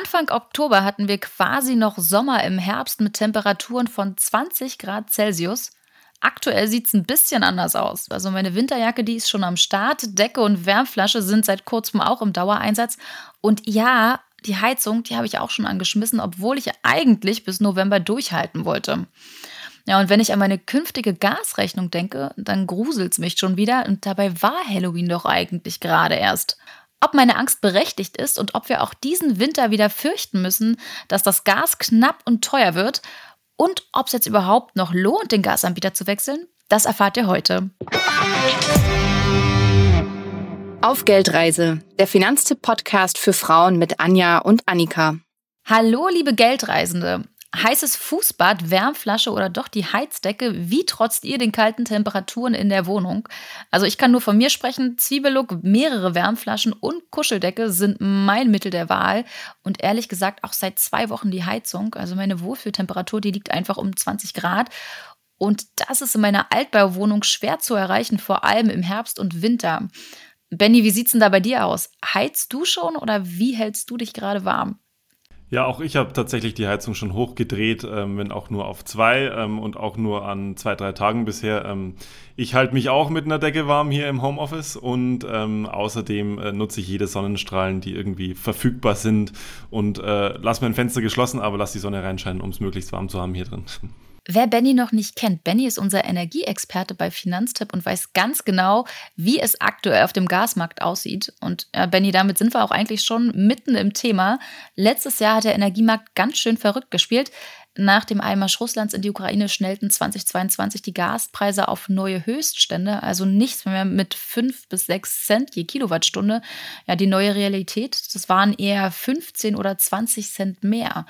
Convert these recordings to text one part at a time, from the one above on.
Anfang Oktober hatten wir quasi noch Sommer im Herbst mit Temperaturen von 20 Grad Celsius. Aktuell sieht es ein bisschen anders aus. Also meine Winterjacke, die ist schon am Start. Decke und Wärmflasche sind seit kurzem auch im Dauereinsatz. Und ja, die Heizung, die habe ich auch schon angeschmissen, obwohl ich eigentlich bis November durchhalten wollte. Ja, und wenn ich an meine künftige Gasrechnung denke, dann gruselt es mich schon wieder. Und dabei war Halloween doch eigentlich gerade erst. Ob meine Angst berechtigt ist und ob wir auch diesen Winter wieder fürchten müssen, dass das Gas knapp und teuer wird und ob es jetzt überhaupt noch lohnt, den Gasanbieter zu wechseln, das erfahrt ihr heute. Auf Geldreise, der Finanztipp-Podcast für Frauen mit Anja und Annika. Hallo, liebe Geldreisende. Heißes Fußbad, Wärmflasche oder doch die Heizdecke? Wie trotzt ihr den kalten Temperaturen in der Wohnung? Also ich kann nur von mir sprechen. Zwiebellook, mehrere Wärmflaschen und Kuscheldecke sind mein Mittel der Wahl. Und ehrlich gesagt auch seit zwei Wochen die Heizung. Also meine Wohlfühltemperatur, die liegt einfach um 20 Grad. Und das ist in meiner Altbauwohnung schwer zu erreichen, vor allem im Herbst und Winter. Benny, wie sieht's denn da bei dir aus? Heizt du schon oder wie hältst du dich gerade warm? Ja, auch ich habe tatsächlich die Heizung schon hochgedreht, ähm, wenn auch nur auf zwei ähm, und auch nur an zwei, drei Tagen bisher. Ähm, ich halte mich auch mit einer Decke warm hier im Homeoffice und ähm, außerdem äh, nutze ich jede Sonnenstrahlen, die irgendwie verfügbar sind und äh, lasse mein Fenster geschlossen, aber lass die Sonne reinscheinen, um es möglichst warm zu haben hier drin. Wer Benny noch nicht kennt, Benny ist unser Energieexperte bei Finanztipp und weiß ganz genau, wie es aktuell auf dem Gasmarkt aussieht. Und ja, Benny, damit sind wir auch eigentlich schon mitten im Thema. Letztes Jahr hat der Energiemarkt ganz schön verrückt gespielt. Nach dem Einmarsch Russlands in die Ukraine schnellten 2022 die Gaspreise auf neue Höchststände, also nichts mehr mit 5 bis 6 Cent je Kilowattstunde. Ja, die neue Realität, das waren eher 15 oder 20 Cent mehr.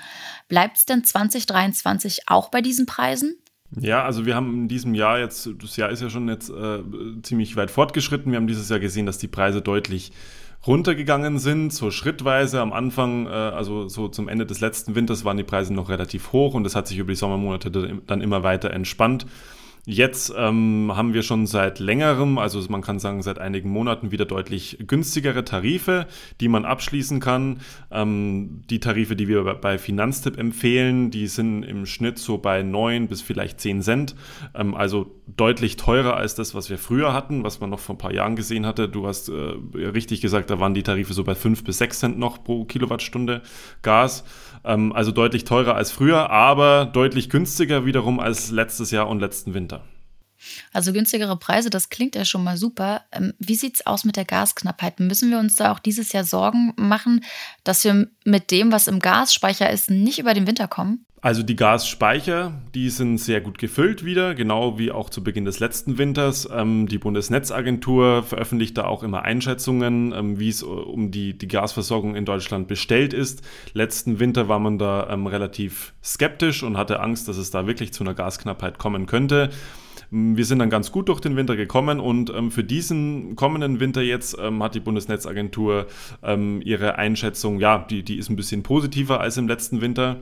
Bleibt es denn 2023 auch bei diesen Preisen? Ja, also wir haben in diesem Jahr jetzt, das Jahr ist ja schon jetzt äh, ziemlich weit fortgeschritten. Wir haben dieses Jahr gesehen, dass die Preise deutlich runtergegangen sind, so schrittweise. Am Anfang, äh, also so zum Ende des letzten Winters, waren die Preise noch relativ hoch und das hat sich über die Sommermonate dann immer weiter entspannt. Jetzt ähm, haben wir schon seit längerem, also man kann sagen seit einigen Monaten, wieder deutlich günstigere Tarife, die man abschließen kann. Ähm, die Tarife, die wir bei Finanztipp empfehlen, die sind im Schnitt so bei 9 bis vielleicht 10 Cent. Ähm, also deutlich teurer als das, was wir früher hatten, was man noch vor ein paar Jahren gesehen hatte. Du hast äh, richtig gesagt, da waren die Tarife so bei 5 bis 6 Cent noch pro Kilowattstunde Gas. Ähm, also deutlich teurer als früher, aber deutlich günstiger wiederum als letztes Jahr und letzten Winter. Also günstigere Preise, das klingt ja schon mal super. Ähm, wie sieht es aus mit der Gasknappheit? Müssen wir uns da auch dieses Jahr Sorgen machen, dass wir mit dem, was im Gasspeicher ist, nicht über den Winter kommen? Also die Gasspeicher, die sind sehr gut gefüllt wieder, genau wie auch zu Beginn des letzten Winters. Ähm, die Bundesnetzagentur veröffentlicht da auch immer Einschätzungen, ähm, wie es äh, um die, die Gasversorgung in Deutschland bestellt ist. Letzten Winter war man da relativ skeptisch und hatte Angst, dass es da wirklich zu einer Gasknappheit kommen könnte. Wir sind dann ganz gut durch den Winter gekommen und ähm, für diesen kommenden Winter jetzt ähm, hat die Bundesnetzagentur ähm, ihre Einschätzung, ja, die, die ist ein bisschen positiver als im letzten Winter.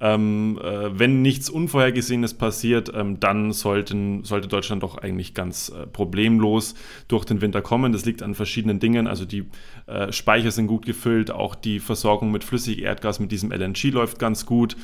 Ähm, äh, wenn nichts Unvorhergesehenes passiert, ähm, dann sollten, sollte Deutschland doch eigentlich ganz äh, problemlos durch den Winter kommen. Das liegt an verschiedenen Dingen. Also die äh, Speicher sind gut gefüllt, auch die Versorgung mit Flüssigerdgas mit diesem LNG läuft ganz gut.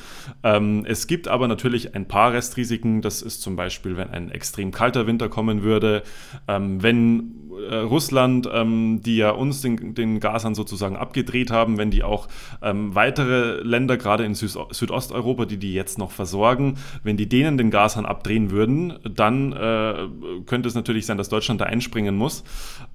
Ähm, es gibt aber natürlich ein paar Restrisiken. Das ist zum Beispiel, wenn ein extrem kalter Winter kommen würde, ähm, wenn äh, Russland, ähm, die ja uns den, den Gashahn sozusagen abgedreht haben, wenn die auch ähm, weitere Länder, gerade in Süd Südosteuropa, die die jetzt noch versorgen, wenn die denen den Gashahn abdrehen würden, dann äh, könnte es natürlich sein, dass Deutschland da einspringen muss.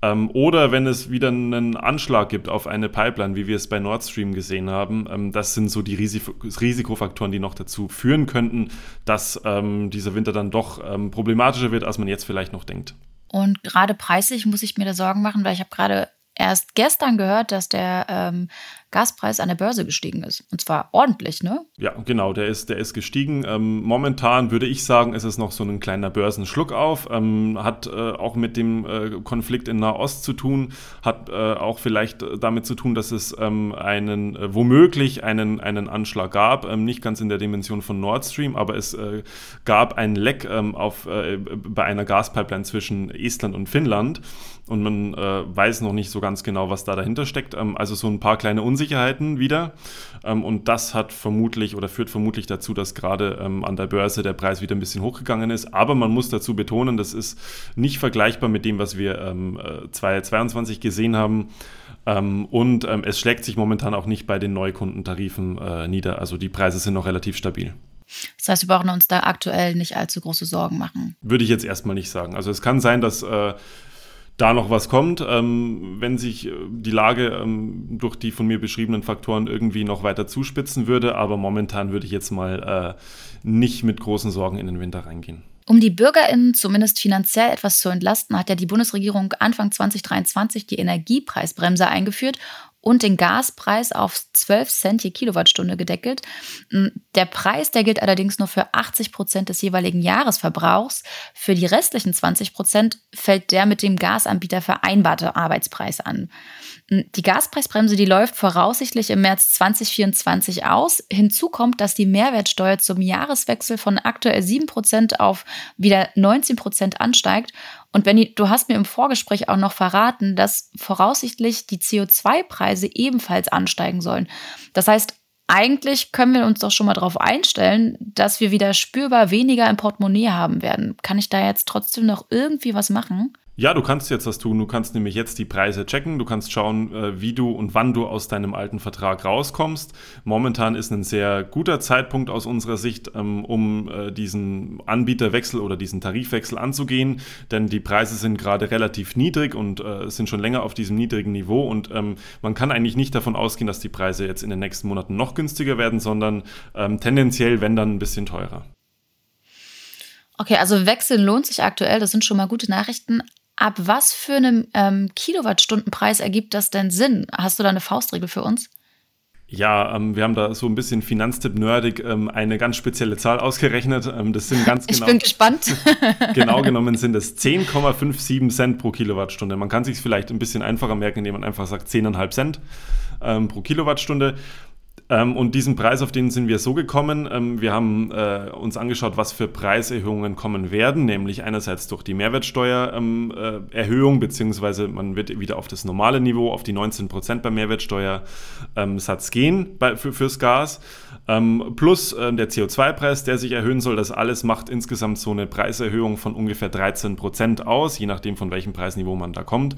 Ähm, oder wenn es wieder einen Anschlag gibt auf eine Pipeline, wie wir es bei Nord Stream gesehen haben, ähm, das sind so die Risiko Risikofaktoren, die noch dazu führen könnten, dass ähm, dieser Winter dann doch ähm, problematischer wird, als man jetzt vielleicht noch denkt. Und gerade preislich muss ich mir da Sorgen machen, weil ich habe gerade erst gestern gehört, dass der ähm, Gaspreis an der Börse gestiegen ist. Und zwar ordentlich, ne? Ja, genau, der ist, der ist gestiegen. Ähm, momentan würde ich sagen, ist es noch so ein kleiner Börsenschluck auf. Ähm, hat äh, auch mit dem äh, Konflikt in Nahost zu tun, hat äh, auch vielleicht damit zu tun, dass es ähm, einen, äh, womöglich einen, einen Anschlag gab. Ähm, nicht ganz in der Dimension von Nord Stream, aber es äh, gab ein Leck ähm, auf, äh, bei einer Gaspipeline zwischen Estland und Finnland. Und man weiß noch nicht so ganz genau, was da dahinter steckt. Ähm, also so ein paar kleine Unsicherheiten Unsicherheiten wieder. Ähm, und das hat vermutlich oder führt vermutlich dazu, dass gerade ähm, an der Börse der Preis wieder ein bisschen hochgegangen ist. Aber man muss dazu betonen, das ist nicht vergleichbar mit dem, was wir ähm, 2022 äh, gesehen haben. Ähm, und ähm, es schlägt sich momentan auch nicht bei den Neukundentarifen äh, nieder. Also die Preise sind noch relativ stabil. Das heißt, wir brauchen uns da aktuell nicht allzu große Sorgen machen. Würde ich jetzt erstmal nicht sagen. Also es kann sein, dass äh, da noch was kommt, ähm, wenn sich äh, die Lage ähm, durch die von mir beschriebenen Faktoren irgendwie noch weiter zuspitzen würde. Aber momentan würde ich jetzt mal äh, nicht mit großen Sorgen in den Winter reingehen. Um die BürgerInnen zumindest finanziell etwas zu entlasten, hat ja die Bundesregierung Anfang 2023 die Energiepreisbremse eingeführt und den Gaspreis auf 12 Cent je Kilowattstunde gedeckelt. Hm, der Preis, der gilt allerdings nur für 80 Prozent des jeweiligen Jahresverbrauchs. Für die restlichen 20 Prozent fällt der mit dem Gasanbieter vereinbarte Arbeitspreis an. Hm, die Gaspreisbremse, die läuft voraussichtlich im März 2024 aus. Hinzu kommt, dass die Mehrwertsteuer zum Jahreswechsel von aktuell 7 Prozent auf wieder 19 Prozent ansteigt und Benny, du hast mir im Vorgespräch auch noch verraten, dass voraussichtlich die CO2-Preise ebenfalls ansteigen sollen. Das heißt, eigentlich können wir uns doch schon mal darauf einstellen, dass wir wieder spürbar weniger im Portemonnaie haben werden. Kann ich da jetzt trotzdem noch irgendwie was machen? Ja, du kannst jetzt das tun. Du kannst nämlich jetzt die Preise checken. Du kannst schauen, äh, wie du und wann du aus deinem alten Vertrag rauskommst. Momentan ist ein sehr guter Zeitpunkt aus unserer Sicht, ähm, um äh, diesen Anbieterwechsel oder diesen Tarifwechsel anzugehen, denn die Preise sind gerade relativ niedrig und äh, sind schon länger auf diesem niedrigen Niveau und ähm, man kann eigentlich nicht davon ausgehen, dass die Preise jetzt in den nächsten Monaten noch günstiger werden, sondern ähm, tendenziell, wenn dann ein bisschen teurer. Okay, also Wechseln lohnt sich aktuell, das sind schon mal gute Nachrichten. Ab was für einem ähm, Kilowattstundenpreis ergibt das denn Sinn? Hast du da eine Faustregel für uns? Ja, ähm, wir haben da so ein bisschen Finanztipp-nerdig ähm, eine ganz spezielle Zahl ausgerechnet. Ähm, das sind ganz genau. Ich bin gespannt. genau genommen sind es 10,57 Cent pro Kilowattstunde. Man kann sich vielleicht ein bisschen einfacher merken, indem man einfach sagt 10,5 Cent ähm, pro Kilowattstunde. Ähm, und diesen Preis, auf den sind wir so gekommen. Ähm, wir haben äh, uns angeschaut, was für Preiserhöhungen kommen werden, nämlich einerseits durch die Mehrwertsteuererhöhung, ähm, äh, beziehungsweise man wird wieder auf das normale Niveau, auf die 19 Prozent beim Mehrwertsteuersatz gehen bei, für, fürs Gas, ähm, plus äh, der CO2-Preis, der sich erhöhen soll. Das alles macht insgesamt so eine Preiserhöhung von ungefähr 13 Prozent aus, je nachdem von welchem Preisniveau man da kommt.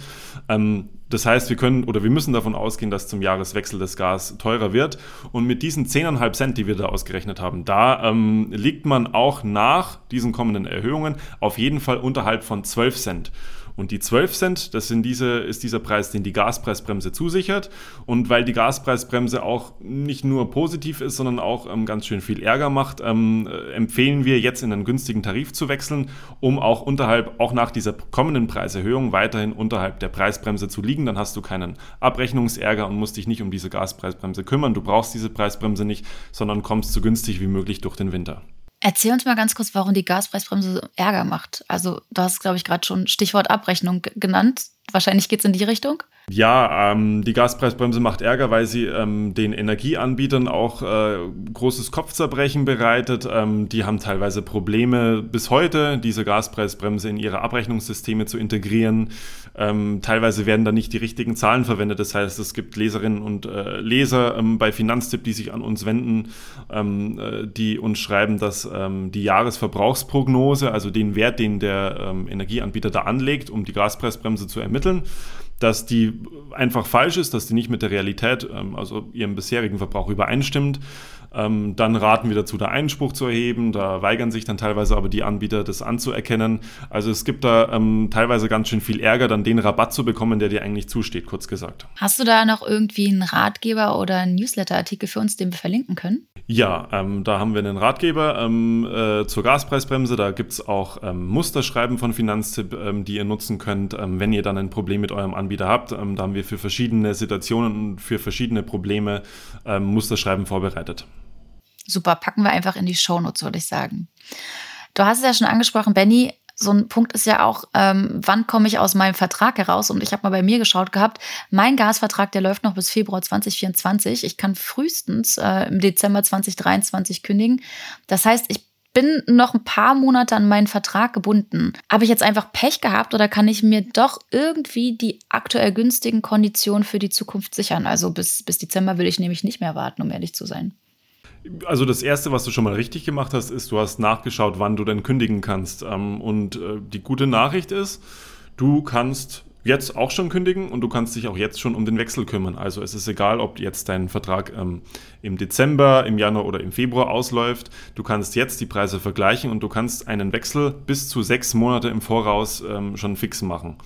Das heißt, wir können oder wir müssen davon ausgehen, dass zum Jahreswechsel das Gas teurer wird. Und mit diesen 10,5 Cent, die wir da ausgerechnet haben, da ähm, liegt man auch nach diesen kommenden Erhöhungen auf jeden Fall unterhalb von 12 Cent. Und die 12 Cent, das sind diese, ist dieser Preis, den die Gaspreisbremse zusichert. Und weil die Gaspreisbremse auch nicht nur positiv ist, sondern auch ähm, ganz schön viel Ärger macht, ähm, äh, empfehlen wir jetzt in einen günstigen Tarif zu wechseln, um auch unterhalb, auch nach dieser kommenden Preiserhöhung weiterhin unterhalb der Preisbremse zu liegen. Dann hast du keinen Abrechnungsärger und musst dich nicht um diese Gaspreisbremse kümmern. Du brauchst diese Preisbremse nicht, sondern kommst so günstig wie möglich durch den Winter. Erzähl uns mal ganz kurz, warum die Gaspreisbremse so Ärger macht. Also, du hast, glaube ich, gerade schon Stichwort Abrechnung genannt. Wahrscheinlich geht es in die Richtung. Ja, ähm, die Gaspreisbremse macht Ärger, weil sie ähm, den Energieanbietern auch äh, großes Kopfzerbrechen bereitet. Ähm, die haben teilweise Probleme bis heute, diese Gaspreisbremse in ihre Abrechnungssysteme zu integrieren. Ähm, teilweise werden da nicht die richtigen Zahlen verwendet. Das heißt, es gibt Leserinnen und äh, Leser ähm, bei Finanztipp, die sich an uns wenden, ähm, äh, die uns schreiben, dass die Jahresverbrauchsprognose, also den Wert, den der Energieanbieter da anlegt, um die Gaspreisbremse zu ermitteln, dass die einfach falsch ist, dass die nicht mit der Realität, ähm, also ihrem bisherigen Verbrauch übereinstimmt. Ähm, dann raten wir dazu, da Einspruch zu erheben. Da weigern sich dann teilweise aber die Anbieter, das anzuerkennen. Also es gibt da ähm, teilweise ganz schön viel Ärger, dann den Rabatt zu bekommen, der dir eigentlich zusteht, kurz gesagt. Hast du da noch irgendwie einen Ratgeber oder einen Newsletter-Artikel für uns, den wir verlinken können? Ja, ähm, da haben wir einen Ratgeber ähm, äh, zur Gaspreisbremse. Da gibt es auch ähm, Musterschreiben von Finanztipp, ähm, die ihr nutzen könnt, ähm, wenn ihr dann ein Problem mit eurem Anbieter habt. Ähm, da haben wir für verschiedene Situationen und für verschiedene Probleme Musterschreiben vorbereitet. Super, packen wir einfach in die Shownotes, würde ich sagen. Du hast es ja schon angesprochen, Benny, so ein Punkt ist ja auch, ähm, wann komme ich aus meinem Vertrag heraus? Und ich habe mal bei mir geschaut gehabt, mein Gasvertrag, der läuft noch bis Februar 2024. Ich kann frühestens äh, im Dezember 2023 kündigen. Das heißt, ich bin noch ein paar Monate an meinen Vertrag gebunden. Habe ich jetzt einfach Pech gehabt oder kann ich mir doch irgendwie die aktuell günstigen Konditionen für die Zukunft sichern? Also bis, bis Dezember will ich nämlich nicht mehr warten, um ehrlich zu sein. Also das Erste, was du schon mal richtig gemacht hast, ist, du hast nachgeschaut, wann du denn kündigen kannst. Ähm, und äh, die gute Nachricht ist, du kannst jetzt auch schon kündigen und du kannst dich auch jetzt schon um den Wechsel kümmern. Also es ist egal, ob jetzt dein Vertrag ähm, im Dezember, im Januar oder im Februar ausläuft. Du kannst jetzt die Preise vergleichen und du kannst einen Wechsel bis zu sechs Monate im Voraus ähm, schon fix machen.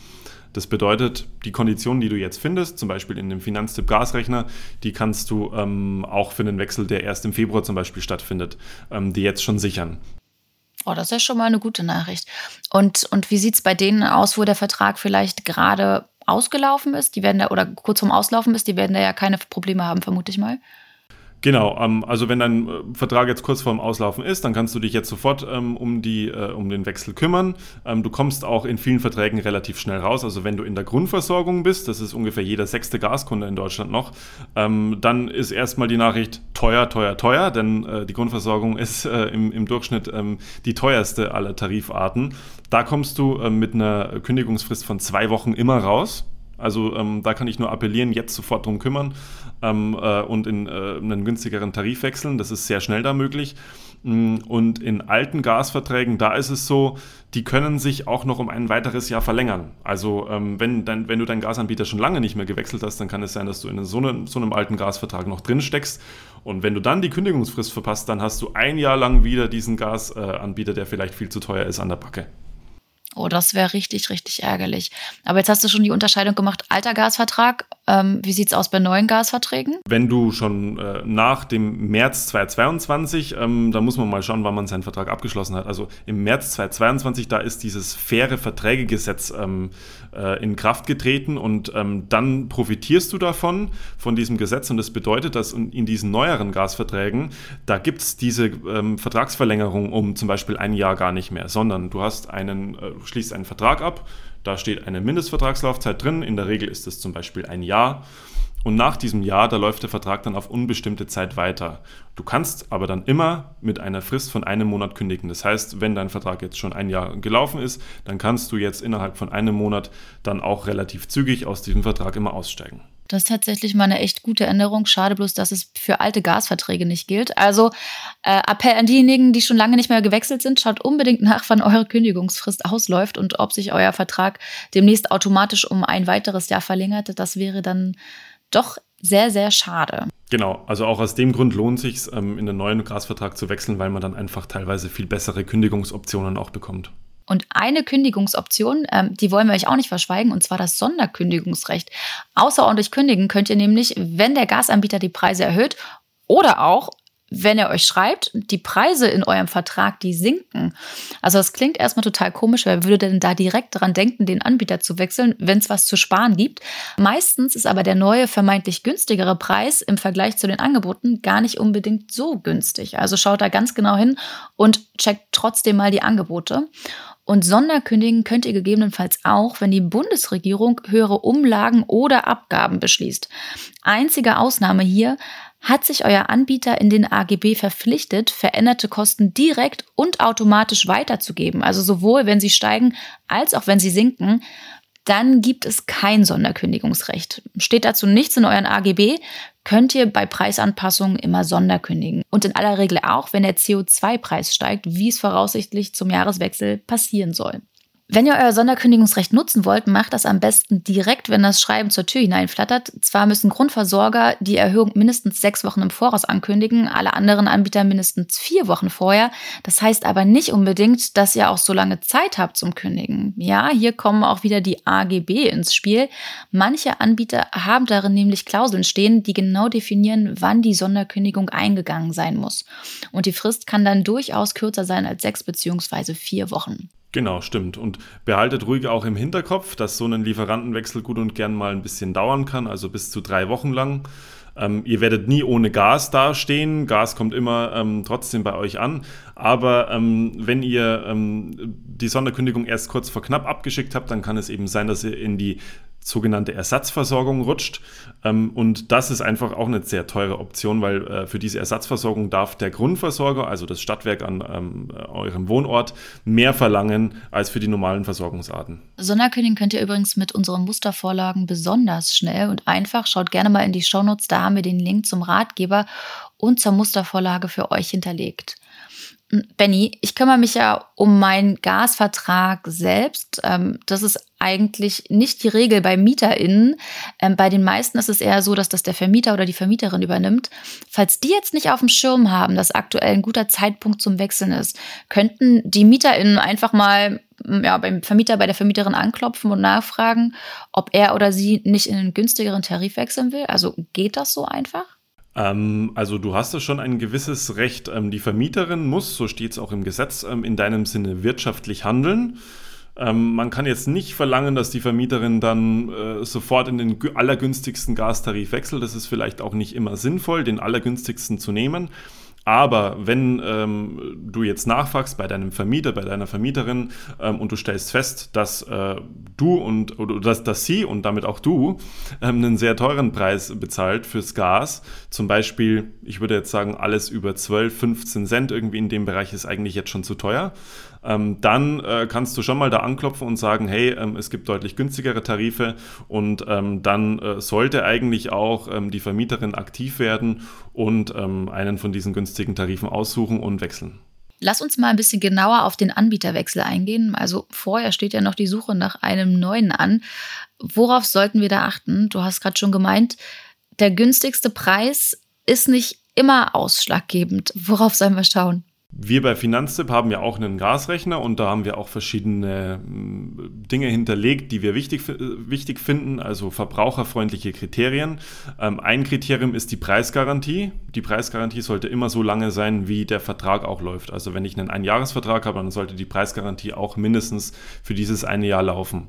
Das bedeutet, die Konditionen, die du jetzt findest, zum Beispiel in dem Finanztipp Gasrechner, die kannst du ähm, auch für einen Wechsel, der erst im Februar zum Beispiel stattfindet, ähm, die jetzt schon sichern. Oh, das ist ja schon mal eine gute Nachricht. Und, und wie sieht es bei denen aus, wo der Vertrag vielleicht gerade ausgelaufen ist? Die werden da, oder kurz vorm Auslaufen ist, die werden da ja keine Probleme haben, vermute ich mal. Genau, ähm, also wenn dein äh, Vertrag jetzt kurz vorm Auslaufen ist, dann kannst du dich jetzt sofort ähm, um, die, äh, um den Wechsel kümmern. Ähm, du kommst auch in vielen Verträgen relativ schnell raus. Also wenn du in der Grundversorgung bist, das ist ungefähr jeder sechste Gaskunde in Deutschland noch, ähm, dann ist erstmal die Nachricht teuer, teuer, teuer, denn äh, die Grundversorgung ist äh, im, im Durchschnitt ähm, die teuerste aller Tarifarten. Da kommst du äh, mit einer Kündigungsfrist von zwei Wochen immer raus. Also ähm, da kann ich nur appellieren, jetzt sofort drum kümmern ähm, äh, und in äh, einen günstigeren Tarif wechseln. Das ist sehr schnell da möglich. Mm, und in alten Gasverträgen, da ist es so, die können sich auch noch um ein weiteres Jahr verlängern. Also ähm, wenn, dein, wenn du deinen Gasanbieter schon lange nicht mehr gewechselt hast, dann kann es sein, dass du in so einem, so einem alten Gasvertrag noch drin steckst. Und wenn du dann die Kündigungsfrist verpasst, dann hast du ein Jahr lang wieder diesen Gasanbieter, der vielleicht viel zu teuer ist, an der Backe. Oh, das wäre richtig, richtig ärgerlich. Aber jetzt hast du schon die Unterscheidung gemacht, alter Gasvertrag. Ähm, wie sieht es aus bei neuen Gasverträgen? Wenn du schon äh, nach dem März 2022, ähm, da muss man mal schauen, wann man seinen Vertrag abgeschlossen hat. Also im März 2022, da ist dieses faire Verträgegesetz ähm, äh, in Kraft getreten und ähm, dann profitierst du davon, von diesem Gesetz. Und das bedeutet, dass in, diesen neueren Gasverträgen, da gibt es diese ähm, Vertragsverlängerung um zum Beispiel ein Jahr gar nicht mehr, sondern du hast einen äh, schließt einen Vertrag ab, da steht eine Mindestvertragslaufzeit drin, in der Regel ist es zum Beispiel ein Jahr. Und nach diesem Jahr, da läuft der Vertrag dann auf unbestimmte Zeit weiter. Du kannst aber dann immer mit einer Frist von einem Monat kündigen. Das heißt, wenn dein Vertrag jetzt schon ein Jahr gelaufen ist, dann kannst du jetzt innerhalb von einem Monat dann auch relativ zügig aus diesem Vertrag immer aussteigen. Das ist tatsächlich mal eine echt gute Änderung. Schade bloß, dass es für alte Gasverträge nicht gilt. Also äh, Appell an diejenigen, die schon lange nicht mehr gewechselt sind, schaut unbedingt nach, wann eure Kündigungsfrist ausläuft und ob sich euer Vertrag demnächst automatisch um ein weiteres Jahr verlängert. Das wäre dann doch sehr, sehr schade. Genau, also auch aus dem Grund lohnt es sich, ähm, in den neuen Gasvertrag zu wechseln, weil man dann einfach teilweise viel bessere Kündigungsoptionen auch bekommt. Und eine Kündigungsoption, ähm, die wollen wir euch auch nicht verschweigen, und zwar das Sonderkündigungsrecht. Außerordentlich kündigen könnt ihr nämlich, wenn der Gasanbieter die Preise erhöht oder auch, wenn er euch schreibt, die Preise in eurem Vertrag, die sinken. Also das klingt erstmal total komisch, wer würde denn da direkt daran denken, den Anbieter zu wechseln, wenn es was zu sparen gibt. Meistens ist aber der neue, vermeintlich günstigere Preis im Vergleich zu den Angeboten gar nicht unbedingt so günstig. Also schaut da ganz genau hin und checkt trotzdem mal die Angebote. Und Sonderkündigen könnt ihr gegebenenfalls auch, wenn die Bundesregierung höhere Umlagen oder Abgaben beschließt. Einzige Ausnahme hier, hat sich euer Anbieter in den AGB verpflichtet, veränderte Kosten direkt und automatisch weiterzugeben, also sowohl wenn sie steigen als auch wenn sie sinken, dann gibt es kein Sonderkündigungsrecht. Steht dazu nichts in euren AGB, könnt ihr bei Preisanpassungen immer Sonderkündigen. Und in aller Regel auch, wenn der CO2-Preis steigt, wie es voraussichtlich zum Jahreswechsel passieren soll. Wenn ihr euer Sonderkündigungsrecht nutzen wollt, macht das am besten direkt, wenn das Schreiben zur Tür hineinflattert. Zwar müssen Grundversorger die Erhöhung mindestens sechs Wochen im Voraus ankündigen, alle anderen Anbieter mindestens vier Wochen vorher. Das heißt aber nicht unbedingt, dass ihr auch so lange Zeit habt zum Kündigen. Ja, hier kommen auch wieder die AGB ins Spiel. Manche Anbieter haben darin nämlich Klauseln stehen, die genau definieren, wann die Sonderkündigung eingegangen sein muss. Und die Frist kann dann durchaus kürzer sein als sechs beziehungsweise vier Wochen. Genau, stimmt. Und behaltet ruhig auch im Hinterkopf, dass so ein Lieferantenwechsel gut und gern mal ein bisschen dauern kann, also bis zu drei Wochen lang. Ähm, ihr werdet nie ohne Gas dastehen. Gas kommt immer ähm, trotzdem bei euch an. Aber ähm, wenn ihr ähm, die Sonderkündigung erst kurz vor knapp abgeschickt habt, dann kann es eben sein, dass ihr in die sogenannte Ersatzversorgung rutscht. Ähm, und das ist einfach auch eine sehr teure Option, weil äh, für diese Ersatzversorgung darf der Grundversorger, also das Stadtwerk an ähm, eurem Wohnort, mehr verlangen als für die normalen Versorgungsarten. Sonderkönigin könnt ihr übrigens mit unseren Mustervorlagen besonders schnell und einfach. Schaut gerne mal in die Shownotes, da haben wir den Link zum Ratgeber und zur Mustervorlage für euch hinterlegt. Benny, ich kümmere mich ja um meinen Gasvertrag selbst. Ähm, das ist eigentlich nicht die Regel bei MieterInnen. Ähm, bei den meisten ist es eher so, dass das der Vermieter oder die Vermieterin übernimmt. Falls die jetzt nicht auf dem Schirm haben, dass aktuell ein guter Zeitpunkt zum Wechseln ist, könnten die MieterInnen einfach mal ja, beim Vermieter, bei der Vermieterin anklopfen und nachfragen, ob er oder sie nicht in einen günstigeren Tarif wechseln will. Also geht das so einfach? Ähm, also du hast da schon ein gewisses Recht. Ähm, die Vermieterin muss, so steht es auch im Gesetz, ähm, in deinem Sinne wirtschaftlich handeln. Ähm, man kann jetzt nicht verlangen, dass die Vermieterin dann äh, sofort in den allergünstigsten Gastarif wechselt. Das ist vielleicht auch nicht immer sinnvoll, den allergünstigsten zu nehmen. Aber wenn ähm, du jetzt nachfragst bei deinem Vermieter, bei deiner Vermieterin ähm, und du stellst fest, dass äh, du und oder dass, dass sie und damit auch du ähm, einen sehr teuren Preis bezahlt fürs Gas, zum Beispiel, ich würde jetzt sagen, alles über 12, 15 Cent irgendwie in dem Bereich ist eigentlich jetzt schon zu teuer, ähm, dann äh, kannst du schon mal da anklopfen und sagen, hey, ähm, es gibt deutlich günstigere Tarife und ähm, dann äh, sollte eigentlich auch ähm, die Vermieterin aktiv werden und ähm, einen von diesen günstigen Tarifen aussuchen und wechseln. Lass uns mal ein bisschen genauer auf den Anbieterwechsel eingehen. Also vorher steht ja noch die Suche nach einem neuen an. Worauf sollten wir da achten? Du hast gerade schon gemeint, der günstigste Preis ist nicht immer ausschlaggebend. Worauf sollen wir schauen? Wir bei Finanztipp haben ja auch einen Gasrechner und da haben wir auch verschiedene mm, Dinge hinterlegt, die wir wichtig, wichtig finden, also verbraucherfreundliche Kriterien. Ähm, ein Kriterium ist die Preisgarantie. Die Preisgarantie sollte immer so lange sein, wie der Vertrag auch läuft. Also wenn ich einen Einjahresvertrag habe, dann sollte die Preisgarantie auch mindestens für dieses eine Jahr laufen.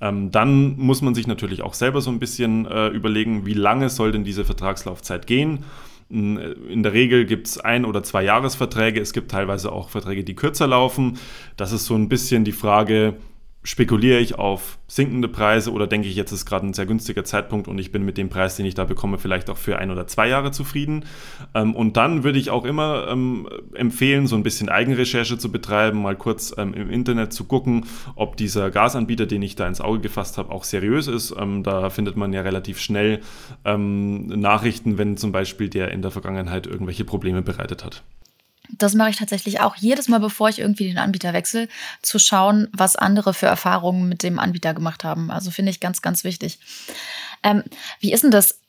Ähm, dann muss man sich natürlich auch selber so ein bisschen äh, überlegen, wie lange soll denn diese Vertragslaufzeit gehen. In der Regel gibt es ein- oder zwei Jahresverträge. Es gibt teilweise auch Verträge, die kürzer laufen. Das ist so ein bisschen die Frage, spekuliere ich auf sinkende Preise oder denke ich, jetzt ist gerade ein sehr günstiger Zeitpunkt und ich bin mit dem Preis, den ich da bekomme, vielleicht auch für ein oder zwei Jahre zufrieden. Ähm, und dann würde ich auch immer ähm, empfehlen, so ein bisschen Eigenrecherche zu betreiben, mal kurz ähm, im Internet zu gucken, ob dieser Gasanbieter, den ich da ins Auge gefasst habe, auch seriös ist. da findet man ja relativ schnell Nachrichten, wenn zum Beispiel der in der Vergangenheit irgendwelche Probleme bereitet hat. Das mache ich tatsächlich auch jedes Mal, bevor ich irgendwie den Anbieter wechsle, zu schauen, was andere für Erfahrungen mit dem Anbieter gemacht haben. Also finde ich ganz, ganz wichtig. Ähm, wie ist denn das?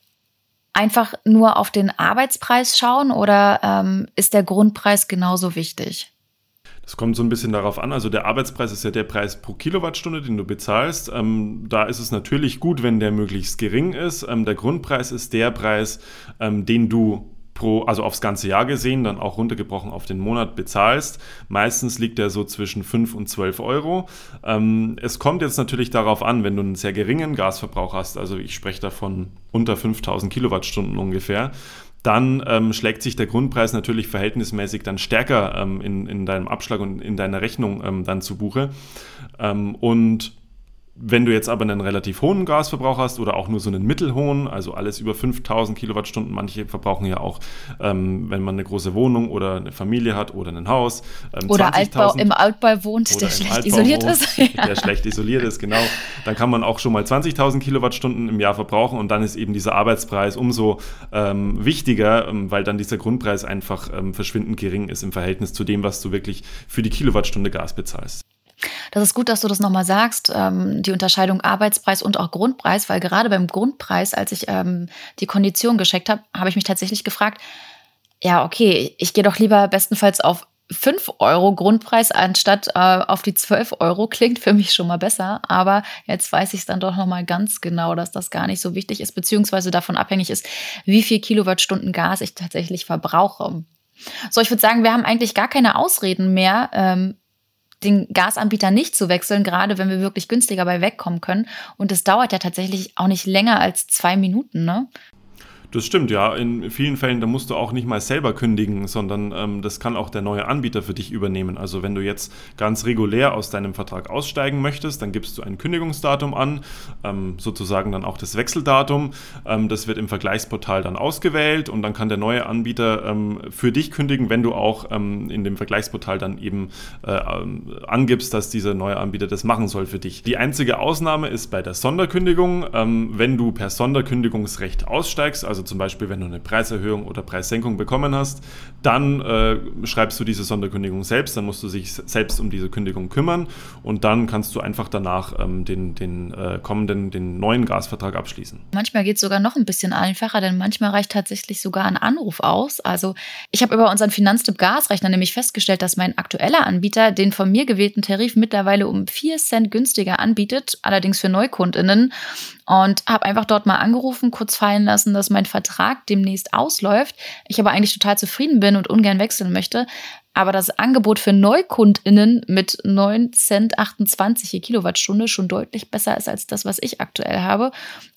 Einfach nur auf den Arbeitspreis schauen oder ähm, ist der Grundpreis genauso wichtig? Das kommt so ein bisschen darauf an. Also der Arbeitspreis ist ja der Preis pro Kilowattstunde, den du bezahlst. Ähm, da ist es natürlich gut, wenn der möglichst gering ist. Ähm, der Grundpreis ist der Preis, ähm, den du pro, also aufs ganze Jahr gesehen, dann auch runtergebrochen auf den Monat bezahlst. Meistens liegt der so zwischen 5 und 12 Euro. Ähm, es kommt jetzt natürlich darauf an, wenn du einen sehr geringen Gasverbrauch hast, also ich spreche davon unter 5000 Kilowattstunden ungefähr, dann ähm, schlägt sich der Grundpreis natürlich verhältnismäßig dann stärker ähm, in, in deinem Abschlag und in deiner Rechnung ähm, dann zu Buche. Ähm, und wenn du jetzt aber einen relativ hohen Gasverbrauch hast oder auch nur so einen mittelhohen, also alles über 5000 Kilowattstunden, manche verbrauchen ja auch, ähm, wenn man eine große Wohnung oder eine Familie hat oder ein Haus. Ähm, oder Altbau, im Altbau wohnt, der schlecht Altbau isoliert wohnt, ist. Der schlecht isoliert ist, genau. Dann kann man auch schon mal 20.000 Kilowattstunden im Jahr verbrauchen und dann ist eben dieser Arbeitspreis umso ähm, wichtiger, ähm, weil dann dieser Grundpreis einfach ähm, verschwindend gering ist im Verhältnis zu dem, was du wirklich für die Kilowattstunde Gas bezahlst. Das ist gut, dass du das nochmal sagst, ähm, die Unterscheidung Arbeitspreis und auch Grundpreis, weil gerade beim Grundpreis, als ich ähm, die Kondition gescheckt habe, habe ich mich tatsächlich gefragt, ja, okay, ich gehe doch lieber bestenfalls auf 5 Euro Grundpreis anstatt äh, auf die 12 Euro. Klingt für mich schon mal besser, aber jetzt weiß ich es dann doch nochmal ganz genau, dass das gar nicht so wichtig ist, beziehungsweise davon abhängig ist, wie viel Kilowattstunden Gas ich tatsächlich verbrauche. So, ich würde sagen, wir haben eigentlich gar keine Ausreden mehr, ähm, den Gasanbieter nicht zu wechseln, gerade wenn wir wirklich günstiger bei wegkommen können. Und es dauert ja tatsächlich auch nicht länger als zwei Minuten, ne? Das stimmt, ja. In vielen Fällen, da musst du auch nicht mal selber kündigen, sondern ähm, das kann auch der neue Anbieter für dich übernehmen. Also wenn du jetzt ganz regulär aus deinem Vertrag aussteigen möchtest, dann gibst du ein Kündigungsdatum an, ähm, sozusagen dann auch das Wechseldatum. Ähm, das wird im Vergleichsportal dann ausgewählt und dann kann der neue Anbieter ähm, für dich kündigen, wenn du auch ähm, in dem Vergleichsportal dann eben äh, ähm, angibst, dass dieser neue Anbieter das machen soll für dich. Die einzige Ausnahme ist bei der Sonderkündigung, wenn du per Sonderkündigungsrecht aussteigst, also also zum Beispiel, wenn du eine Preiserhöhung oder Preissenkung bekommen hast, dann äh, schreibst du diese Sonderkündigung selbst, dann musst du dich selbst um diese Kündigung kümmern und dann kannst du einfach danach ähm, den, den äh, kommenden, den neuen Gasvertrag abschließen. Manchmal geht es sogar noch ein bisschen einfacher, denn manchmal reicht tatsächlich sogar ein Anruf aus. Also ich habe über unseren Finanztipp Gasrechner nämlich festgestellt, dass mein aktueller Anbieter den von mir gewählten Tarif mittlerweile um 4 Cent günstiger anbietet, allerdings für NeukundInnen und habe einfach dort mal angerufen, kurz fallen lassen, dass mein Vertrag demnächst ausläuft. Ich aber eigentlich total zufrieden bin und ungern wechseln möchte. Aber das Angebot für NeukundInnen mit 9 Cent 28 je Kilowattstunde schon deutlich besser ist als das, was ich aktuell habe.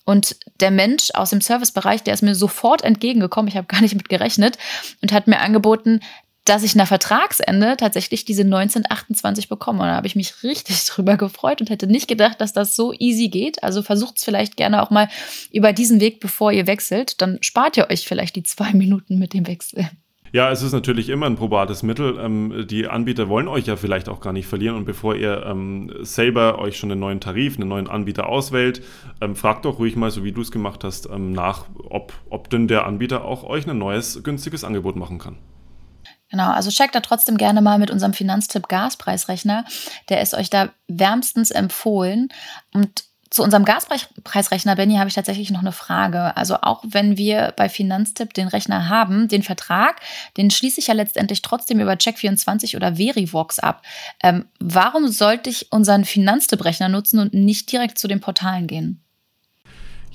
Und der Mensch aus dem Servicebereich, der ist mir sofort entgegengekommen. Ich habe gar nicht mit gerechnet und hat mir angeboten, dass ich nach Vertragsende tatsächlich diese 1928 bekomme. Und da habe ich mich richtig drüber gefreut und hätte nicht gedacht, dass das so easy geht. Also versucht es vielleicht gerne auch mal über diesen Weg, bevor ihr wechselt. Dann spart ihr euch vielleicht die zwei Minuten mit dem Wechsel. Ja, es ist natürlich immer ein probates Mittel. Ähm, die Anbieter wollen euch ja vielleicht auch gar nicht verlieren. Und bevor ihr ähm, selber euch schon einen neuen Tarif, einen neuen Anbieter auswählt, ähm, fragt doch ruhig mal, so wie du es gemacht hast, ähm, nach, ob, ob denn der Anbieter auch euch ein neues, günstiges Angebot machen kann. Genau, also checkt da trotzdem gerne mal mit unserem Finanztipp Gaspreisrechner. Der ist euch da wärmstens empfohlen. Und zu unserem Gaspreisrechner, Benny, habe ich tatsächlich noch eine Frage. Also auch wenn wir bei Finanztipp den Rechner haben, den Vertrag, den schließe ich ja letztendlich trotzdem über Check24 oder Verivox ab. Ähm, warum sollte ich unseren Finanztipp-Rechner nutzen und nicht direkt zu den Portalen gehen?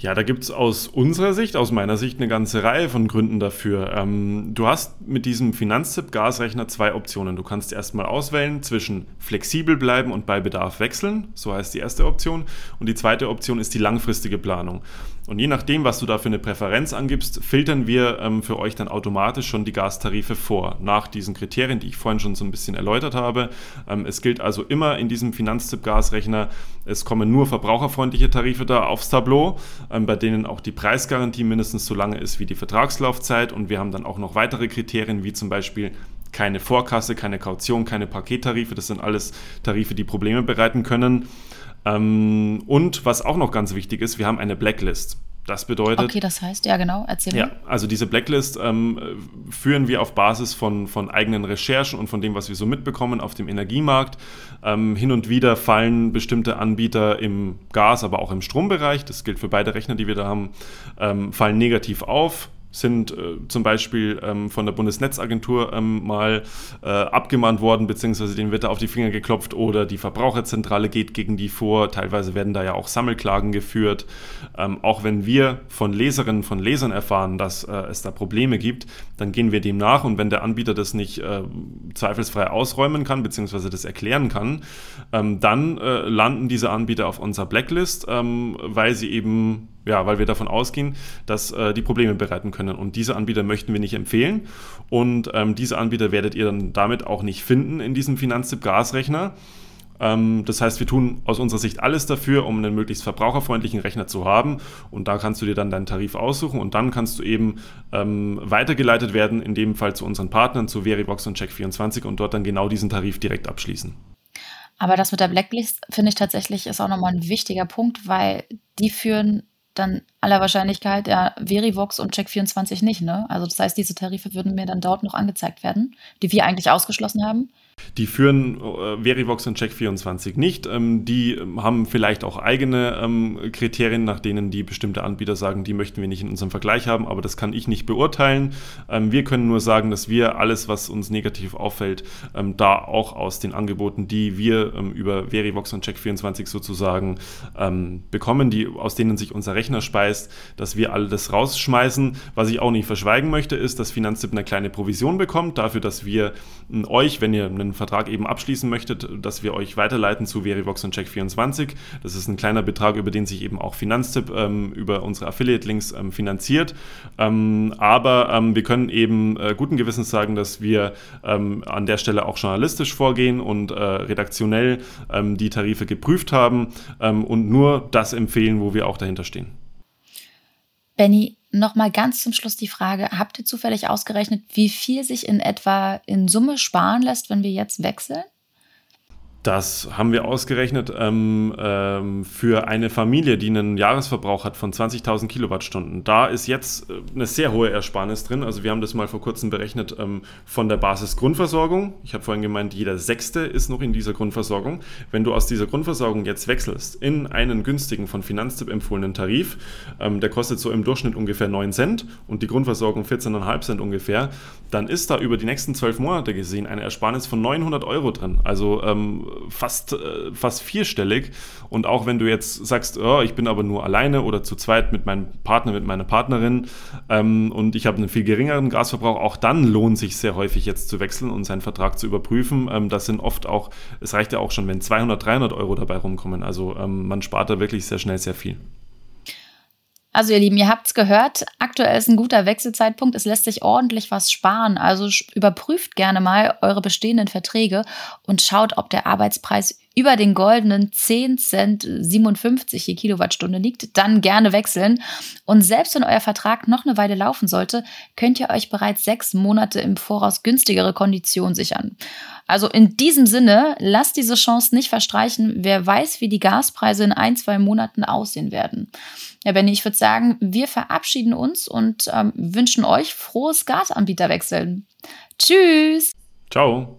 Ja, da gibt es aus unserer Sicht, aus meiner Sicht, eine ganze Reihe von Gründen dafür. Ähm, du hast mit diesem Finanztipp-Gasrechner zwei Optionen. Du kannst erstmal auswählen zwischen flexibel bleiben und bei Bedarf wechseln. So heißt die erste Option. Und die zweite Option ist die langfristige Planung. Und je nachdem, was du da für eine Präferenz angibst, filtern wir ähm, für euch dann automatisch schon die Gastarife vor, nach diesen Kriterien, die ich vorhin schon so ein bisschen erläutert habe. Ähm, es gilt also immer in diesem Finanztipp-Gasrechner, es kommen nur verbraucherfreundliche Tarife da aufs Tableau, ähm, bei denen auch die Preisgarantie mindestens so lange ist wie die Vertragslaufzeit. Und wir haben dann auch noch weitere Kriterien, wie zum Beispiel keine Vorkasse, keine Kaution, keine Pakettarife. Das sind alles Tarife, die Probleme bereiten können. Ähm, und was auch noch ganz wichtig ist, wir haben eine Blacklist. Das bedeutet. Okay, das heißt, ja, genau, erzähl Ja, also diese Blacklist ähm, führen wir auf Basis von, von eigenen Recherchen und von dem, was wir so mitbekommen auf dem Energiemarkt. Ähm, hin und wieder fallen bestimmte Anbieter im Gas, aber auch im Strombereich, das gilt für beide Rechner, die wir da haben, ähm, fallen negativ auf sind äh, zum Beispiel ähm, von der Bundesnetzagentur ähm, mal äh, abgemahnt worden, beziehungsweise denen wird da auf die Finger geklopft oder die Verbraucherzentrale geht gegen die vor. Teilweise werden da ja auch Sammelklagen geführt. Ähm, auch wenn wir von Leserinnen, von Lesern erfahren, dass äh, es da Probleme gibt, dann gehen wir dem nach und wenn der Anbieter das nicht äh, zweifelsfrei ausräumen kann, beziehungsweise das erklären kann, ähm, dann äh, landen diese Anbieter auf unserer Blacklist, ähm, weil sie eben ja, weil wir davon ausgehen, dass äh, die Probleme bereiten können. Und diese Anbieter möchten wir nicht empfehlen. Und ähm, diese Anbieter werdet ihr dann damit auch nicht finden in diesem Finanztipp Gasrechner. Ähm, das heißt, wir tun aus unserer Sicht alles dafür, um einen möglichst verbraucherfreundlichen Rechner zu haben. Und da kannst du dir dann deinen Tarif aussuchen und dann kannst du eben ähm, weitergeleitet werden, in dem Fall zu unseren Partnern, zu Veribox und Check24 und dort dann genau diesen Tarif direkt abschließen. Aber das mit der Blacklist finde ich tatsächlich ist auch nochmal ein wichtiger Punkt, weil die führen dann aller Wahrscheinlichkeit ja Verivox und Check24 nicht. Ne? Also das heißt, diese Tarife würden mir dann dort noch angezeigt werden, die wir eigentlich ausgeschlossen haben. Die führen äh, Verivox und Check24 nicht. Ähm, die ähm, haben vielleicht auch eigene ähm, Kriterien, nach denen die bestimmte Anbieter sagen, die möchten wir nicht in unserem Vergleich haben, aber das kann ich nicht beurteilen. Ähm, wir können nur sagen, dass wir alles, was uns negativ auffällt, ähm, da auch aus den Angeboten, die wir ähm, über Verivox und Check24 sozusagen bekommen, die, aus denen sich unser Rechner speist, dass wir alles rausschmeißen. Was ich auch nicht verschweigen möchte, ist, dass Finanztipp eine kleine Provision bekommt dafür, dass wir euch, wenn ihr einen einen Vertrag eben abschließen möchtet, dass wir euch weiterleiten zu Verivox und Check24. Das ist ein kleiner Betrag, über den sich eben auch Finanztipp ähm, über unsere Affiliate-Links ähm, finanziert. Ähm, aber ähm, wir können eben äh, guten Gewissens sagen, dass wir ähm, an der Stelle auch journalistisch vorgehen und äh, redaktionell die Tarife geprüft haben und nur das empfehlen, wo wir auch dahinter stehen. Benny, nochmal ganz zum Schluss die Frage, habt ihr zufällig ausgerechnet, wie viel sich in etwa in Summe sparen lässt, wenn wir jetzt wechseln? Das haben wir ausgerechnet ähm, ähm, für eine Familie, die einen Jahresverbrauch hat von 20.000 Kilowattstunden. Da ist jetzt äh, eine sehr hohe Ersparnis drin. Also wir haben das mal vor kurzem berechnet ähm, von der Basisgrundversorgung. Ich habe vorhin gemeint, jeder Sechste ist noch in dieser Grundversorgung. Wenn du aus dieser Grundversorgung jetzt wechselst in einen günstigen von Finanztipp empfohlenen Tarif, ähm, der kostet so im Durchschnitt ungefähr 9 Cent und die Grundversorgung 14,5 Cent ungefähr, dann ist da über die nächsten 12 Monate gesehen eine Ersparnis von 900 Euro drin. Also ähm, fast, äh, fast vierstellig. Und auch wenn du jetzt sagst, oh, ich bin aber nur alleine oder zu zweit mit meinem Partner, mit meiner Partnerin ähm, und ich habe einen viel geringeren Gasverbrauch, auch dann lohnt sich sehr häufig jetzt zu wechseln und seinen Vertrag zu überprüfen. Ähm, das sind oft auch, es reicht ja auch schon, wenn 200, 300 Euro dabei rumkommen. Also ähm, man spart da wirklich sehr schnell sehr viel. Also ihr Lieben, ihr habt es gehört, aktuell ist ein guter Wechselzeitpunkt. Es lässt sich ordentlich was sparen. Also überprüft gerne mal eure bestehenden Verträge und schaut, ob der Arbeitspreis über den goldenen 10 Cent 57 je Kilowattstunde liegt, dann gerne wechseln. Und selbst wenn euer Vertrag noch eine Weile laufen sollte, könnt ihr euch bereits sechs Monate im Voraus günstigere Konditionen sichern. Also in diesem Sinne, lasst diese Chance nicht verstreichen. Wer weiß, wie die Gaspreise in ein, zwei Monaten aussehen werden. Ja, Benny, ich würde sagen, wir verabschieden uns und ähm, wünschen euch frohes Gasanbieterwechseln. Tschüss. Ciao.